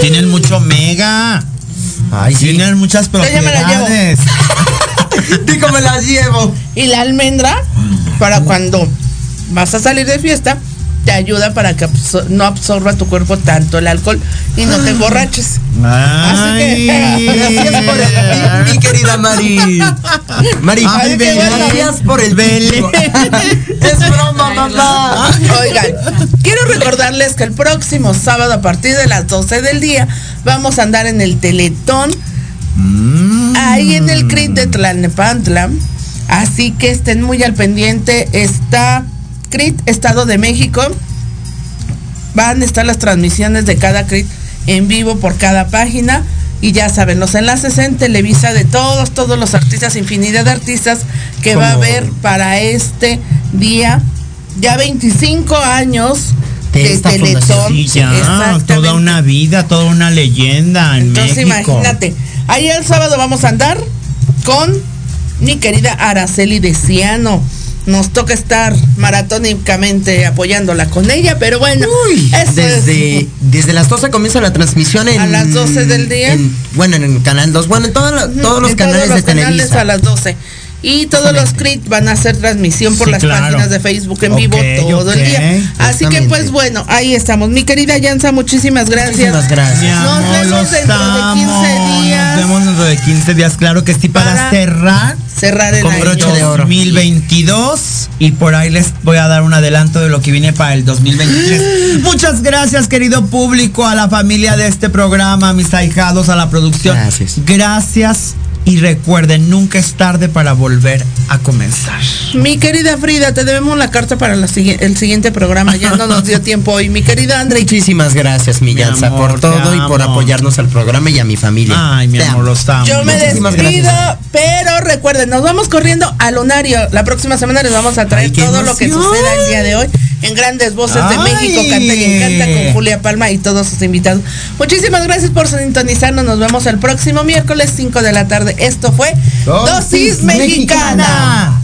Tienen mucho omega. Ay, sí. Tienen muchas Yo propiedades. (laughs) Digo, me las llevo. Y la almendra, para cuando vas a salir de fiesta, te ayuda para que absor- no absorba tu cuerpo tanto el alcohol y no te emborraches. Así que, Gracias por el mi querida Mari. Mari, Ay, gracias por el Vele. Es broma, mamá. Oigan, quiero recordarles que el próximo sábado a partir de las 12 del día vamos a andar en el Teletón, ahí en el CRIT de Tlalnepantla. Así que estén muy al pendiente. Está CRIT, Estado de México. Van a estar las transmisiones de cada CRIT en vivo por cada página. Y ya saben, los enlaces en Televisa de todos, todos los artistas, infinidad de artistas que va a haber para este día. Ya 25 años De de, esta Teletón. ya, toda una vida, toda una leyenda en Entonces México. imagínate, ahí el sábado vamos a andar con mi querida Araceli Deciano. Nos toca estar maratónicamente apoyándola con ella, pero bueno, Uy, desde, es. desde las 12 comienza la transmisión en... A las 12 del día. en- bueno, en el canal 2. Bueno, en toda la- todos los En canales todos los de canales Televisa. a las 12. Y todos los CRIT van a hacer transmisión por Sí, las claro. páginas de Facebook en vivo todo el día. Así que pues bueno, ahí estamos. Mi querida Yansa, muchísimas gracias. Muchísimas gracias. Nos amor, vemos los dentro de amo. 15 días. Nos vemos dentro de 15 días, claro que sí, para, Para cerrar Cerrar el Con año. broche de oro. 2022 y por ahí les voy a dar un adelanto de lo que viene para el 2023. (gasps) Muchas gracias, querido público, a la familia de este programa, a mis ahijados, a la producción. Gracias. Gracias y recuerden, nunca es tarde para volver a comenzar. Mi querida Frida, te debemos la carta para la el siguiente programa. Ya no nos dio tiempo hoy. Mi querida André. Muchísimas gracias, mi Mi Yanza, amor, por todo y por apoyarnos al programa y a mi familia. Ay, mi Te amor, amo. los amo. Yo me Muchísimas despido, gracias. pero recuerden, nos vamos corriendo al Lunario. La próxima semana les vamos a traer Ay, todo lo que suceda el día de hoy en Grandes Voces de. México. Canta y encanta con Julia Palma y todos sus invitados. Muchísimas gracias por sintonizarnos. Nos vemos el próximo miércoles 5 de la tarde. Esto fue Dosis, Mexicana.